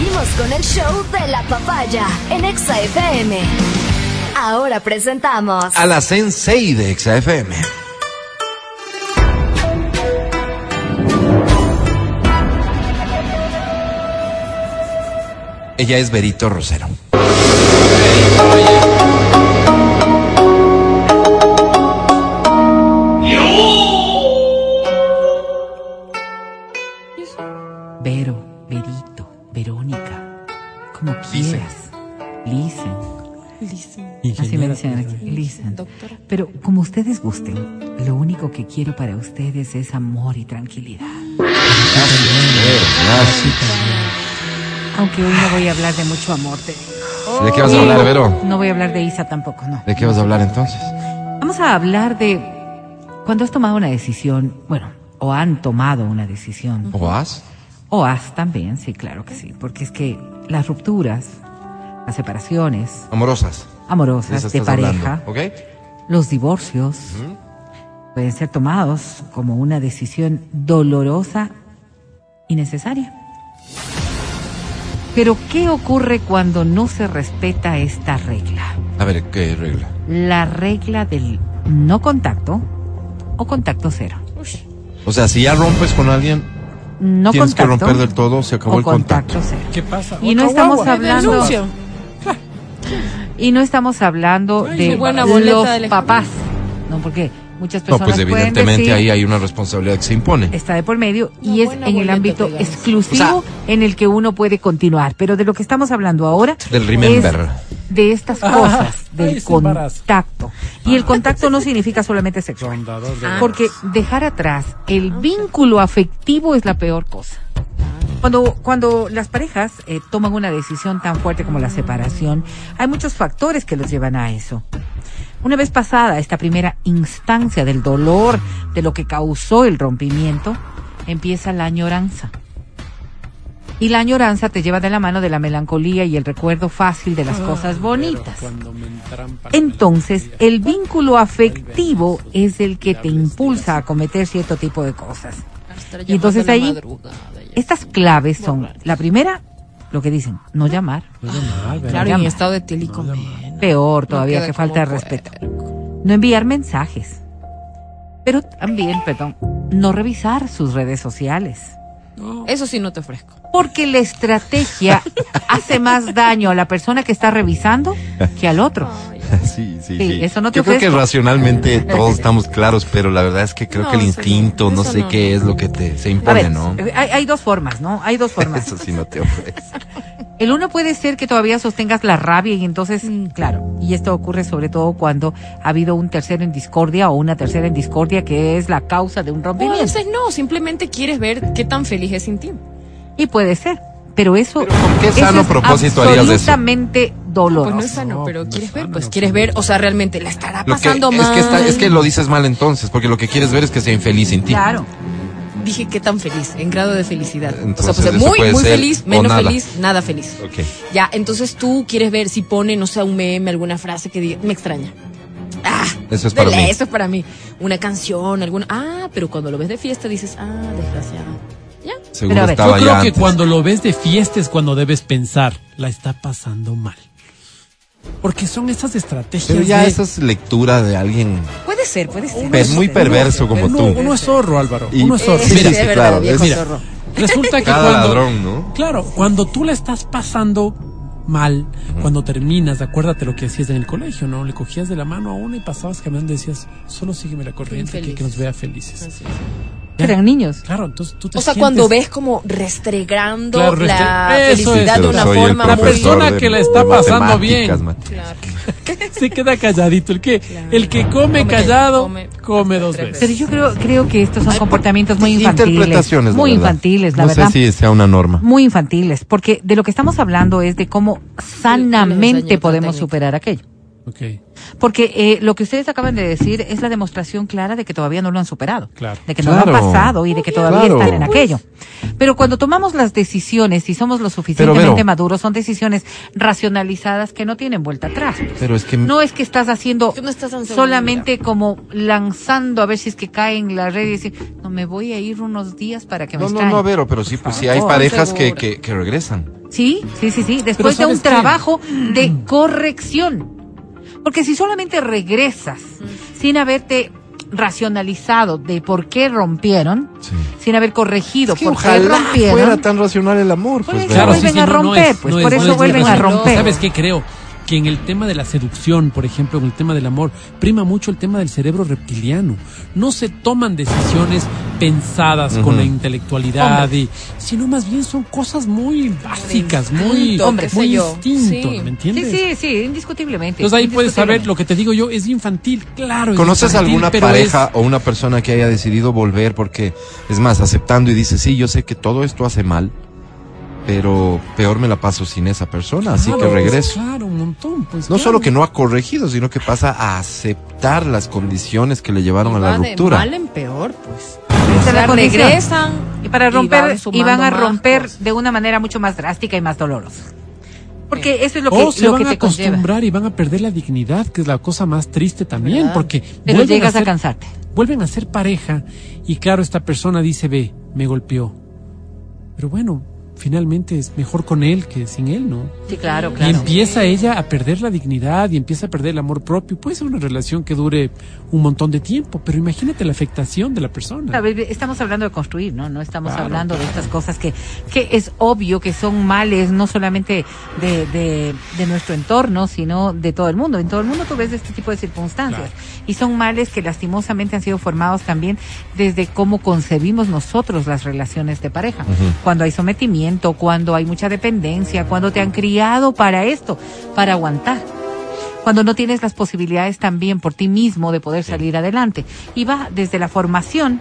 Seguimos con el show de la papaya en Exa FM. Ahora presentamos a la Sensei de XFM. Ella es Berito Rosero. Pero como ustedes gusten, lo único que quiero para ustedes es amor y tranquilidad. Aunque hoy no voy a hablar de mucho amor, te digo. ¿De qué vas a hablar, Vero? No voy a hablar de Isa tampoco, no. ¿De qué vas a hablar entonces? Vamos a hablar de cuando has tomado una decisión, bueno, o han tomado una decisión. ¿O vas? O has también, sí, claro que sí, porque es que las rupturas, las separaciones Amorosas. amorosas de pareja, hablando, ¿Ok? Los divorcios pueden ser tomados como una decisión dolorosa y necesaria. Pero ¿qué ocurre cuando no se respeta esta regla? A ver, ¿qué regla? La regla del no contacto o contacto cero. O sea, si ya rompes con alguien, No tienes que romper del todo, se acabó o el contacto. contacto cero. ¿Qué pasa? Y no estamos guagua. hablando. y no estamos hablando Ay, de buena los papás, no porque muchas No, personas pues pueden evidentemente decir, ahí hay una responsabilidad que se impone. está de por medio Una y es en el ámbito exclusivo en el que uno puede continuar. Pero de lo que estamos hablando ahora Del remember. es de estas cosas, del ay, contacto. Y el contacto no significa solamente sexual. Porque dejar atrás el vínculo afectivo es la peor cosa. Cuando, cuando las parejas eh, toman una decisión tan fuerte como la separación, hay muchos factores que los llevan a eso. Una vez pasada esta primera instancia del dolor, de lo que causó el rompimiento, empieza la añoranza. Y la añoranza te lleva de la mano de la melancolía y el recuerdo fácil de las cosas bonitas. Entonces, el vínculo afectivo es el que te impulsa a cometer cierto tipo de cosas. Y entonces ahí, estas claves son, la primera, lo que dicen, no llamar. Claro, y Llama. en estado de tílico. Peor todavía que falta de respeto. No enviar mensajes. Pero también, perdón, no revisar sus redes sociales. Eso sí no te ofrezco. Porque la estrategia hace más daño a la persona que está revisando que al otro. Sí, sí, Sí, sí. eso no te Yo creo que ofrezco. racionalmente todos estamos claros, pero la verdad es que creo No, que el instinto, no, sé no. qué es lo que te se impone, ver, ¿no? eh, hay, hay dos formas, ¿no? Hay dos formas. Eso sí no te ofrece. El uno puede ser que todavía sostengas la rabia y entonces, claro, y esto ocurre sobre todo cuando ha habido un tercero en discordia o una tercera en discordia que es la causa de un O a rompimiento. veces no, simplemente quieres ver qué tan feliz es sin ti. Y puede ser, pero eso, Pero ¿con qué sano es propósito harías eso? absolutamente doloroso. Pues no es sano, No, pero pues no quieres es ver, sano, pues no quieres es ver, o sea, realmente la estará Lo que, pasando es mal. que está, es que lo dices mal entonces, porque lo que quieres ver es que sea infeliz sin ti. Claro. Dije qué tan feliz, en grado de felicidad. Entonces, o sea, pues eso muy, puede muy ser feliz, o menos nada. feliz, nada feliz. Ok. Ya, entonces tú quieres ver si pone, no sé, un meme, alguna frase que diga, me extraña. Ah, Eso es para dele, mí. Eso es para mí. Una canción, alguna. Ah, pero cuando lo ves de fiesta dices, ah, desgraciado. Ya. Seguro Pero a ver, estaba Yo ya creo que antes. cuando lo ves de fiesta es cuando debes pensar, la está pasando mal. Porque son esas estrategias. Pero ya de- esa es lectura de alguien Puede ser, puede ser. pe- muy perverso como uno, tú. uno es zorro, Álvaro. Y- Uno es zorro. Sí, Mira, sí, es verdad, claro, viejo es- mira, zorro. resulta que Cada cuando, ladrón, ¿no? Claro, cuando tú la estás pasando mal, cuando terminas, acuérdate lo que hacías en el colegio, ¿no? Le cogías de la mano a uno y pasabas caminando y decías, solo sígueme la corriente, que, que nos vea felices. Eran niños. Claro, entonces tú te O sea, sientes- cuando ves como restregando Claro, la restre- eso felicidad es. de una forma La persona que la está pasando bien. Claro. se queda calladito. El que, el que come, Come, callado, come, come dos veces. Pero yo creo, creo que estos son comportamientos muy infantiles. Interpretaciones, la Muy verdad. infantiles, la no verdad. sé si sea una norma. muy infantiles, porque de lo que estamos hablando es de cómo sanamente podemos superar aquello. Porque eh, lo que ustedes acaban de decir es la demostración clara de que todavía no lo han superado, Claro. de que no Claro. lo han pasado y de que todavía Claro. están en aquello. Pero cuando tomamos las decisiones y somos lo suficientemente maduros, son decisiones racionalizadas que no tienen vuelta atrás. pues. Pero es que No es que estás haciendo no estás solamente como lanzando a ver si es que cae en la red y decir, no me voy a ir unos días para que me No, no, extrañe. no, Vero, pero sí, pues sí hay parejas que, que, que regresan. Sí, sí, sí, sí. Después de ¿sabes un qué? trabajo de corrección. Porque si solamente regresas sin haberte racionalizado de por qué rompieron, Sí. sin haber corregido Es que por qué rompieron, fuera tan racional el amor. Por Pues, eso vea. vuelven a romper, pues, por eso no vuelven a romper. ¿Sabes qué creo? Que en el tema de la seducción, por ejemplo, en el tema del amor, prima mucho el tema del cerebro reptiliano. No se toman decisiones pensadas con la intelectualidad, y, sino más bien son cosas muy básicas, muy, sé muy yo. instinto, Sí. ¿me Sí, entiendes? sí, sí, indiscutiblemente. Entonces ahí puedes saber lo que te digo yo, es infantil, claro. es ¿Conoces infantil, alguna pareja es- o una persona que haya decidido volver porque, es más, aceptando y dice, sí, yo sé que todo esto hace mal, pero peor me la paso sin esa persona, así que regreso? Claro, un montón. Pues, No claro. solo que no ha corregido, sino que pasa a aceptar las condiciones que le llevaron a la Va de ruptura. mal en peor, pues. O sea, regresan Y para romper, van y, van a romper cosas. de una manera mucho más drástica y más dolorosa. Porque eso es lo que, o se lo van que a conlleva. acostumbrar y van a perder la dignidad, que es la cosa más triste también, ¿Verdad? porque Pero llegas a, ser- cansarte. vuelven a ser pareja y claro, esta persona dice, ve, me golpeó. Pero bueno, finalmente es mejor con él que sin él, ¿no? Sí, claro, Y claro. empieza ella a perder la dignidad y empieza a perder el amor propio. Puede ser una relación que dure un montón de tiempo, pero imagínate la afectación de la persona. Estamos hablando de construir, ¿no? No estamos Claro, hablando de estas cosas que, que es obvio que son males, no solamente de, de, de nuestro entorno, sino de todo el mundo. En todo el mundo tú ves este tipo de circunstancias. Y son males que lastimosamente han sido formados también desde cómo concebimos nosotros las relaciones de pareja. Cuando hay sometimiento, cuando hay mucha dependencia, cuando te han criado para esto, para aguantar cuando no tienes las posibilidades también por ti mismo de poder salir adelante. Y va desde la formación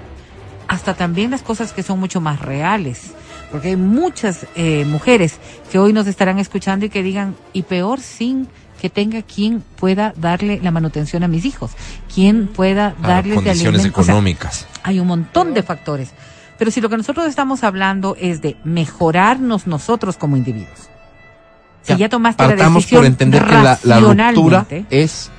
hasta también las cosas que son mucho más reales. Porque hay muchas eh, mujeres que hoy nos estarán escuchando y que digan, y peor sin que tenga quien pueda darle la manutención a mis hijos, quien pueda darles de condiciones alimento. O sea, económicas. hay un montón de factores. Pero si lo que nosotros estamos hablando es de mejorarnos nosotros como individuos. Si ya tomaste la decisión por entender que la, la ruptura es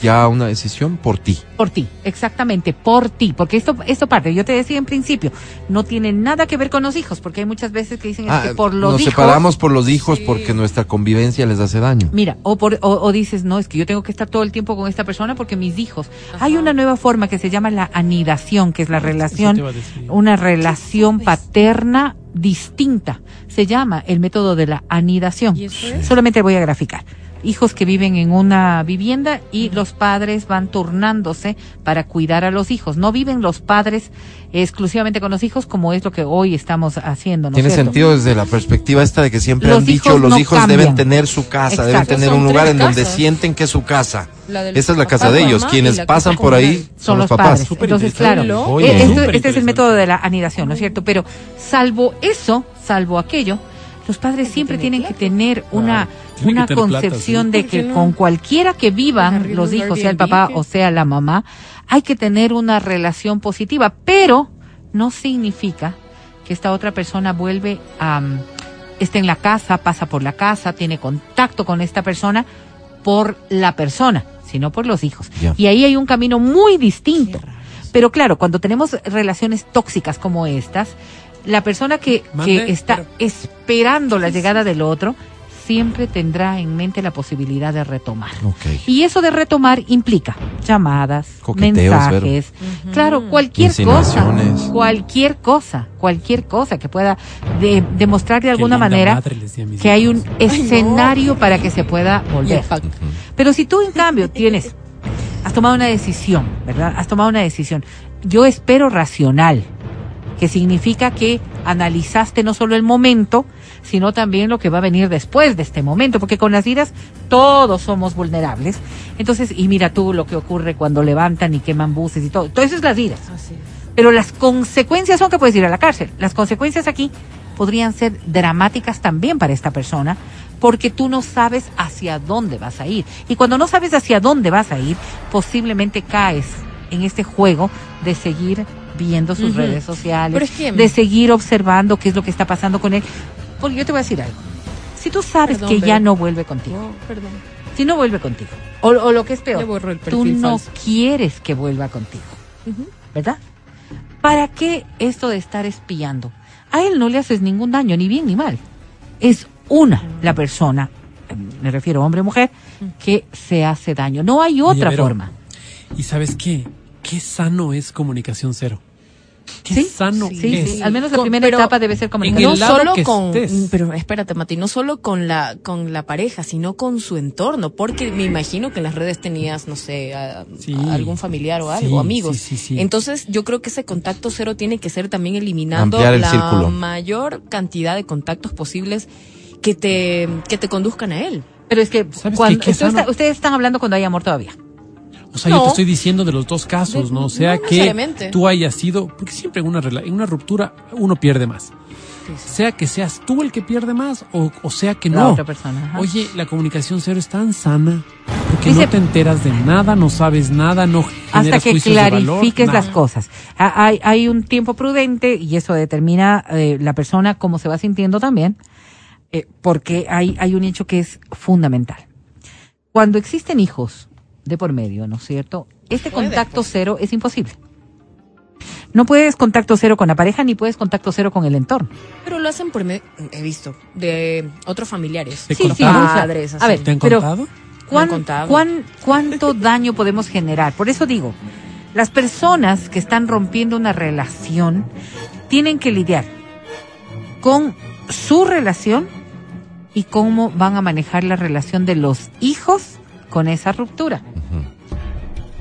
ya una decisión por ti. por ti, exactamente, por ti, porque esto esto parte, yo te decía en principio, no tiene nada que ver con los hijos, porque hay muchas veces que dicen es Ah, que por los nos hijos separamos por los hijos porque nuestra convivencia les hace daño. Mira, o, por, o, o dices, no, es que yo tengo que estar todo el tiempo con esta persona porque mis hijos. Hay una nueva forma que se llama la anidación, que es la relación, una relación paterna distinta. Se llama el método de la anidación. ¿Y eso es? Solamente voy a graficar. Hijos que viven en una vivienda y los padres van turnándose para cuidar a los hijos. No viven los padres exclusivamente con los hijos como es lo que hoy estamos haciendo. ¿no Tiene cierto? sentido desde la perspectiva esta de que siempre Los han dicho hijos los no hijos cambian. deben tener su casa, deben tener Son un lugar en donde sienten que es su casa. Esa es la casa de ellos. Quienes pasan por ahí son, los papás. padres. Entonces, claro. Oye. eh, este es el método de la anidación, ¿no es cierto? Pero salvo eso, salvo aquello, los padres siempre tienen que tener una, una que tener plata, concepción sí. de ¿Por qué que no? con cualquiera que vivan los hijos, sea el papá o sea la mamá, hay que tener una relación positiva, pero no significa que esta otra persona vuelve a mm, está en la casa, pasa por la casa, tiene contacto con esta persona por la persona, sino por los hijos. Y ahí hay un camino muy distinto. Pero claro, cuando tenemos relaciones tóxicas como estas, la persona que, Mande, que está pero- esperando la llegada del otro siempre tendrá en mente la posibilidad de retomar. Y eso de retomar implica llamadas, Coqueteos, mensajes, claro, cualquier cosa, cualquier cosa, cualquier cosa que pueda de- demostrar de alguna manera que hay un escenario para que se pueda volver. Pero si tú en cambio tienes, has tomado una decisión, ¿verdad? Has tomado una decisión. Yo espero racional, que significa que analizaste no solo el momento, sino también lo que va a venir después de este momento, porque con las vidas todos somos vulnerables. Entonces, y mira tú lo que ocurre cuando levantan y queman buses y todo. Todo eso es las. Así es. Pero las consecuencias son que puedes ir a la cárcel. Las consecuencias aquí podrían ser dramáticas también para esta persona, porque tú no sabes hacia dónde vas a ir. Y cuando no sabes hacia dónde vas a ir, posiblemente caes en este juego de seguir viendo sus redes sociales, Pero es que- de seguir observando qué es lo que está pasando con él. Porque yo te voy a decir algo. Si tú sabes Perdón, que ya no vuelve contigo, No, perdón. si no vuelve contigo, o, o lo que es peor, borro el tú no falso. quieres que vuelva contigo. ¿verdad? ¿Para qué esto de estar espiando? A él no le haces ningún daño, ni bien ni mal. Es una la persona, eh, me refiero hombre o mujer, que se hace daño. No hay Oye, otra forma. ¿Y sabes qué? Qué sano es comunicación cero. Qué Sí, sano Sí, es. sí, al menos la Con- primera pero etapa debe ser comunicación. no solo con estés. pero espérate Mati no solo con la con la pareja sino con su entorno porque me imagino que en las redes tenías no sé a- Sí. a algún familiar o Sí, algo amigos sí, sí, sí. entonces yo creo que ese contacto cero tiene que ser también eliminando el la círculo. mayor cantidad de contactos posibles que te que te conduzcan a él Pero es que ¿Sabes cuando, qué? Qué esto está- ustedes están hablando cuando hay amor todavía. O sea, yo te estoy diciendo de los dos casos, De- ¿no? O sea, no que tú hayas sido, porque siempre en una, en una ruptura uno pierde más. Sea que seas tú el que pierde más o, o sea que La no. otra persona, ajá. Oye, la comunicación cero es tan sana porque Dice- no te enteras de nada, no sabes nada, no hasta que valor, clarifiques las cosas. Ha- Hay, hay un tiempo prudente y eso determina eh, la persona cómo se va sintiendo también, eh, porque hay, hay un hecho que es fundamental. Cuando existen hijos de por medio, ¿no es cierto? Este Puede, contacto pues. cero es imposible. No puedes contacto cero con la pareja ni puedes contacto cero con el entorno. pero lo hacen por me- he visto de otros familiares ¿Te Sí, sí, Padres, así. a ver, ¿Te han pero contado? ¿cuán- Me han contado. cuán- ¿cuánto daño podemos generar? Por eso digo, las personas que están rompiendo una relación tienen que lidiar con su relación y cómo van a manejar la relación de los hijos con esa ruptura.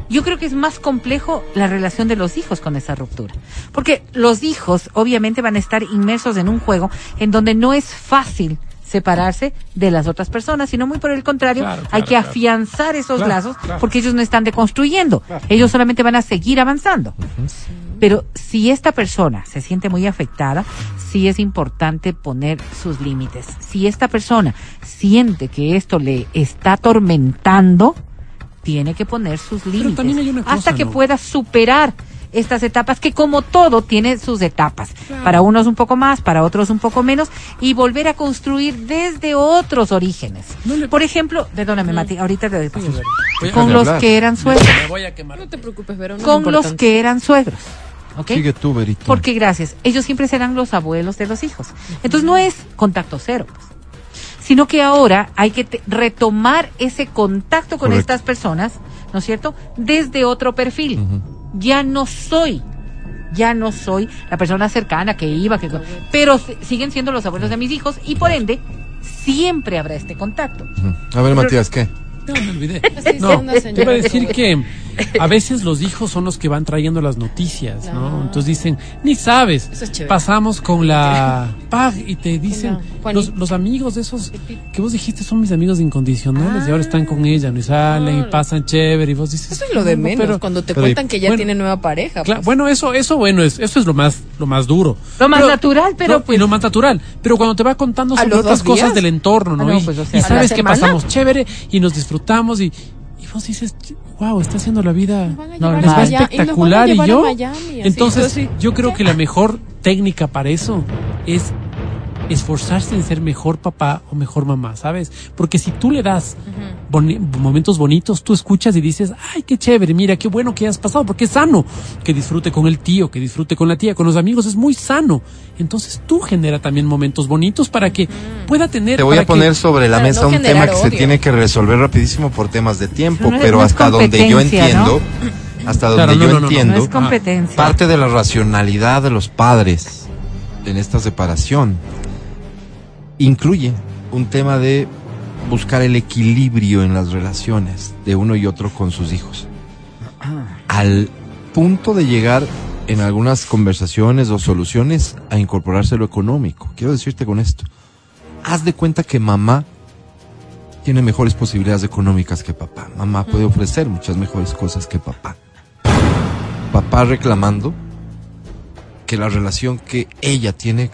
Yo creo que es más complejo la relación de los hijos con esa ruptura. Porque los hijos obviamente van a estar inmersos en un juego en donde no es fácil separarse de las otras personas, sino muy por el contrario, Claro, hay que claro. afianzar esos Claro, lazos claro. porque ellos no están deconstruyendo, ellos solamente van a seguir avanzando. Pero si esta persona se siente muy afectada, sí es importante poner sus límites. Si esta persona siente que esto le está atormentando, tiene que poner sus límites hasta que ¿no? pueda superar estas etapas que como todo tiene sus etapas. Para unos un poco más, para otros un poco menos y volver a construir desde otros orígenes. No le- Por ejemplo, perdóname Mati, ahorita te doy paso. Voy a- Con los hablar. que eran suegros, Me voy a quemar. no te preocupes es con los que eran suegros. ¿Ok? Sigue tú, Berito. Porque gracias, ellos siempre serán los abuelos de los hijos. Entonces no es contacto cero, pues, sino que ahora hay que te- retomar ese contacto con Correcto. estas personas, ¿no es cierto? Desde otro perfil. Ya no soy, ya no soy la persona cercana que iba, que pero si- siguen siendo los abuelos de mis hijos y por ende siempre habrá este contacto. A ver, Matías, ¿qué? Me olvidé. Sí, No, te iba a decir que- a veces los hijos son los que van trayendo las noticias, ¿no? Entonces dicen, ni sabes. Eso es chévere. Pasamos con la PAG y te dicen, los, los amigos de esos que vos dijiste son mis amigos incondicionales y ahora están con ella, ¿no? Y salen y pasan chévere y vos dices... eso es lo de "No, menos pero- cuando te pero- cuentan que ya bueno, tiene nueva pareja Claro, pues. bueno, eso, eso, bueno, es, eso es lo más, lo más duro. Lo más natural, pero no, pues- y lo más natural. Pero cuando te va contando ¿A sobre otras cosas del entorno, ¿no? Ah, no, y, pues, o sea, y ¿a la sabes que pasamos chévere y nos disfrutamos y, y vos dices, wow, está haciendo la vida No, les va y espectacular y, a yo. Miami, así, entonces, así. yo creo que la mejor técnica para eso es esforzarse en ser mejor papá o mejor mamá, ¿sabes? Porque si tú le das boni- momentos bonitos, tú escuchas y dices, ay, qué chévere, mira, qué bueno que has pasado, porque es sano que disfrute con el tío, que disfrute con la tía, con los amigos, es muy sano. Entonces tú genera también momentos bonitos para que pueda tener... Te voy a poner que- sobre la mesa no un tema que se tiene que resolver rapidísimo por temas de tiempo, No pero hasta donde yo entiendo, hasta donde Claro, no, yo no, no, no. entiendo, No es competencia. parte de la racionalidad de los padres en esta separación incluye un tema de buscar el equilibrio en las relaciones de uno y otro con sus hijos. Al punto de llegar en algunas conversaciones o soluciones a incorporarse lo económico. Quiero decirte con esto. Haz de cuenta que mamá tiene mejores posibilidades económicas que papá. Mamá puede ofrecer muchas mejores cosas que papá. Papá reclamando que la relación que ella tiene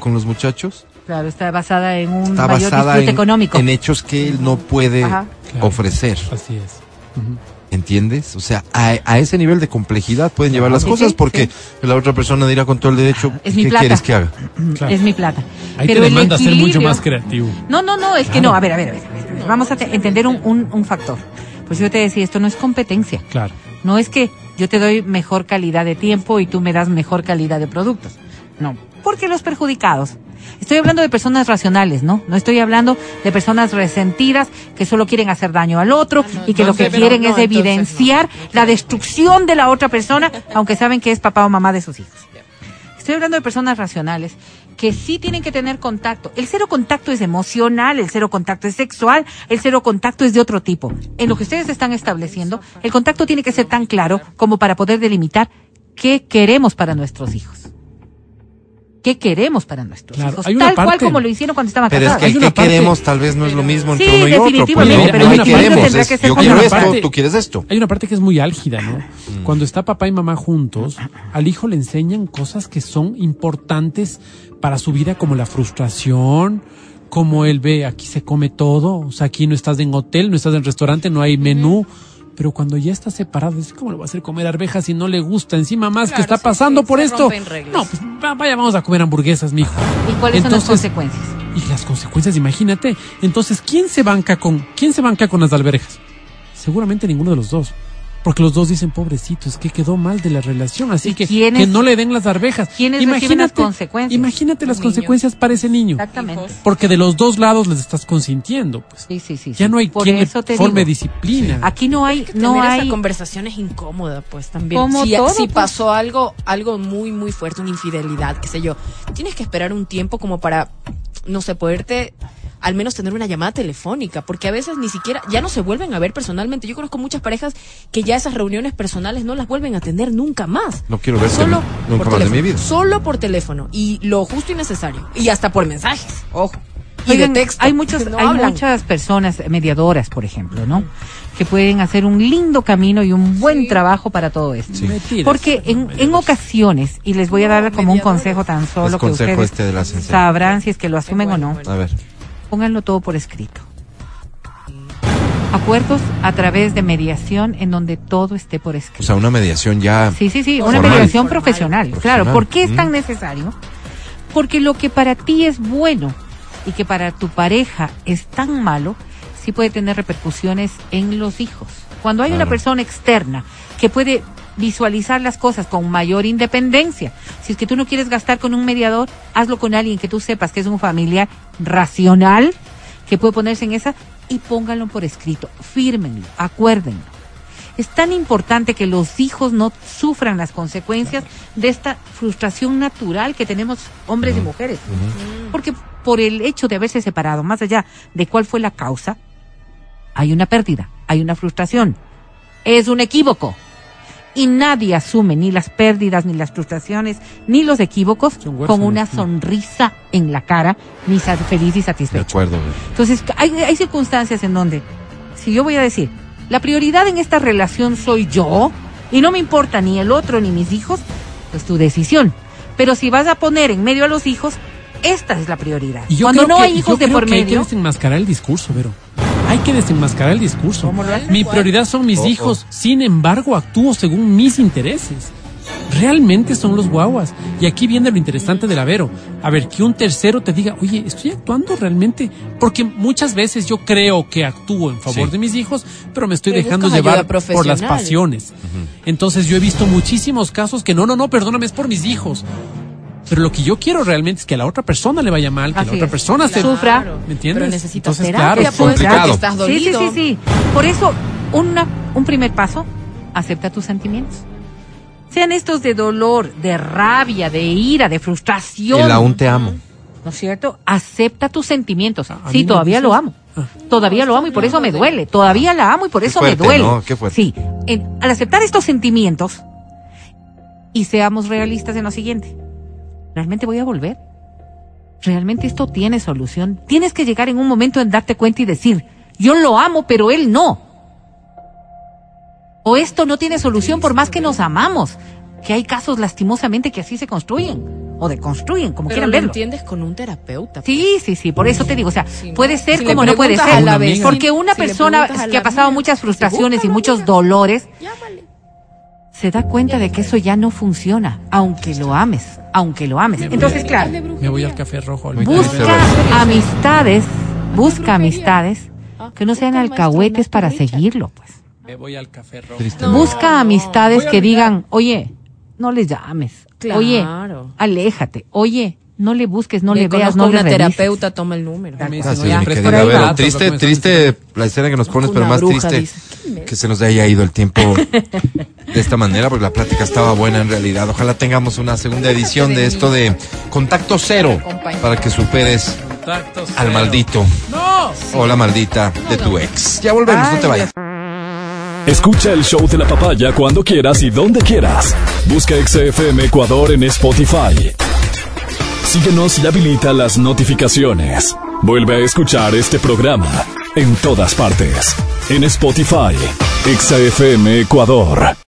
con los muchachos Claro, está basada en un está mayor basada disfrute en, económico. en hechos que él no puede Ajá. Claro. ofrecer. Así es. ¿Entiendes? O sea, a, a ese nivel de complejidad pueden llevar las Sí, cosas sí, porque la otra persona dirá con todo el derecho, Es mi ¿qué plata. quieres que haga? Claro. Es mi plata. Ahí Pero te el demanda ser mucho equilibrio- más creativo. No, no, no, es que no. A ver, a ver, a ver. Vamos a te- entender un, un, un factor. Pues yo te decía, esto no es competencia. Claro. No es que yo te doy mejor calidad de tiempo y tú me das mejor calidad de productos. No, Porque los perjudicados, estoy hablando de personas racionales, ¿no? No estoy hablando de personas resentidas que solo quieren hacer daño al otro y que lo que quieren no, es no. evidenciar la destrucción de la otra persona, aunque saben que es papá o mamá de sus hijos. Estoy hablando de personas racionales que sí tienen que tener contacto. El cero contacto es emocional, el cero contacto es sexual, el cero contacto es de otro tipo. En lo que ustedes están estableciendo, el contacto tiene que ser tan claro como para poder delimitar qué queremos para nuestros hijos. ¿Qué queremos para nuestros Claro, hijos? Tal cual como lo hicieron cuando estaban Pero es casados. que el una que parte- queremos tal vez no es lo mismo entre Sí, uno y otro. Pues definitivamente, no, pero no ¿qué queremos, es, que yo quiero esto, parte- tú quieres esto. Hay una parte que es muy álgida, ¿no? Cuando está papá y mamá juntos, al hijo le enseñan cosas que son importantes para su vida, como la frustración, como él ve, aquí se come todo, o sea, aquí no estás en hotel, no estás en restaurante, no hay menú. Pero cuando ya está separado, dice, ¿cómo le va a hacer comer arvejas si no le gusta? Encima más que está sí, pasando sí, por esto. No, pues va- vaya, vamos a comer hamburguesas, mijo. ¿Y cuáles son las consecuencias? Y las consecuencias, imagínate. Entonces, ¿quién se banca con, quién se banca con las alberjas? Seguramente ninguno de los dos. Porque los dos dicen, pobrecito, es que quedó mal de la relación, así ¿Y que, quiénes- que no le den las arvejas. quiénes reciben las consecuencias? Imagínate las consecuencias para ese niño. Exactamente. Porque de los dos lados les estás consintiendo, pues. Sí, sí, sí. Ya no hay Por quien eso te forme digo, disciplina. Aquí no hay, que no tener hay. esa conversación es incómoda, pues también. Como si, todo, si pues. pasó algo, algo muy, muy fuerte, una infidelidad, qué sé yo, tienes que esperar un tiempo como para, no sé, poderte al menos tener una llamada telefónica, porque a veces ni siquiera, ya no se vuelven a ver personalmente. Yo conozco muchas parejas que ya esas reuniones personales no las vuelven a tener nunca más. No quiero verte Solo nunca por más de mi vida. Solo por teléfono. Y lo justo y necesario. Y hasta por mensajes. Ojo. Y Oigan, de texto. Hay, muchos, No hay hablan. muchas personas mediadoras, por ejemplo, ¿no? Que pueden hacer un lindo camino y un buen trabajo para todo esto. Sí. Mentiras. Porque en, en ocasiones, y les voy a dar como un consejo tan solo que ustedes este de la sensei. sabrán si es que lo asumen bueno, o no, bueno. A ver, pónganlo todo por escrito. Acuerdos a través de mediación en donde todo esté por escrito. o sea, una mediación ya. Sí, sí, sí, una mediación Formal. profesional. Profesional. Claro, ¿por qué es Mm. tan necesario? Porque lo que para ti es bueno y que para tu pareja es tan malo, sí puede tener repercusiones en los hijos. Cuando hay una persona externa que puede visualizar las cosas con mayor independencia, si es que tú no quieres gastar con un mediador, hazlo con alguien que tú sepas que es un familiar racional, que puede ponerse en esa y pónganlo por escrito, fírmenlo, acuérdenlo. Es tan importante que los hijos no sufran las consecuencias de esta frustración natural que tenemos hombres y mujeres. Porque por el hecho de haberse separado, más allá de cuál fue la causa, hay una pérdida, hay una frustración. Es un equívoco. Y nadie asume ni las pérdidas, ni las frustraciones, ni los equívocos con una sonrisa en la cara, ni feliz y De satisfecho. acuerdo. güey. Entonces, hay, hay circunstancias en donde, si yo voy a decir, la prioridad en esta relación soy yo, y no me importa ni el otro ni mis hijos, pues tu decisión. Pero si vas a poner en medio a los hijos, esta es la prioridad. Y yo Cuando creo no que- hay yo hijos de creo por que medio, desenmascarar el discurso, Vero. Hay que desenmascarar el discurso. Mi prioridad son mis Oh, oh. hijos. Sin embargo, actúo según mis intereses. Realmente son los guaguas. Y aquí viene lo interesante del Avero. A ver, que un tercero te diga, oye, estoy actuando realmente. Porque muchas veces yo creo que actúo en favor Sí. de mis hijos, pero me estoy Pero dejando llevar por las pasiones. Entonces yo he visto muchísimos casos que no, no, no, perdóname, es por mis hijos. Pero lo que yo quiero realmente es que a la otra persona le vaya mal, que Así la otra es. persona se Sufra. ¿Me entiendes? Pero necesitas Entonces, terapia, claro, es pues, complicado. porque estás Sí, dolido. sí, sí, sí. Por eso, una, un primer paso, acepta tus sentimientos. Sean estos de dolor, de rabia, de ira, de frustración. El aún te amo. ¿No es cierto? Acepta tus sentimientos. A- a mí Sí, todavía lo amo. Ah. Todavía lo amo y por eso me duele. Todavía la amo y por eso fuerte, me duele. ¿no? Qué fuerte. Sí. En- al aceptar estos sentimientos y seamos realistas en lo siguiente. ¿Realmente voy a volver? ¿Realmente esto tiene solución? Tienes que llegar en un momento en darte cuenta y decir, yo lo amo, pero él no. O esto no tiene solución por más que nos amamos. Que hay casos lastimosamente que así se construyen. O deconstruyen, como Pero quieran lo verlo. entiendes con un terapeuta. Sí, sí, sí, por eso te digo, o sea, puede ser Si como no puede ser. a la vecina- porque una si persona que ha pasado muchas frustraciones y muchos dolores. Se da cuenta de que eso ya no funciona, aunque lo ames, aunque lo ames. Entonces, claro, Me voy al café rojo. busca amistades, busca amistades que no sean alcahuetes para seguirlo, pues. Me voy al café rojo. Busca amistades que digan, oye, no les llames, Oye, aléjate. Oye, no le busques, no Me le veas, no le una terapeuta, toma el número. Me Ah, sí, querida datos, Triste, triste la escena que nos pones, Una pero más bruja, triste dice. que se nos haya ido el tiempo de esta manera, porque la plática estaba buena en realidad. Ojalá tengamos una segunda edición de esto de Contacto Cero para que superes al maldito ¡No! o la maldita de tu ex. Ya volvemos, no te vayas. Escucha el show de la papaya cuando quieras y donde quieras. Busca XFM Ecuador en Spotify. Síguenos y habilita las notificaciones. Vuelve a escuchar este programa en todas partes. En Spotify, XFM Ecuador.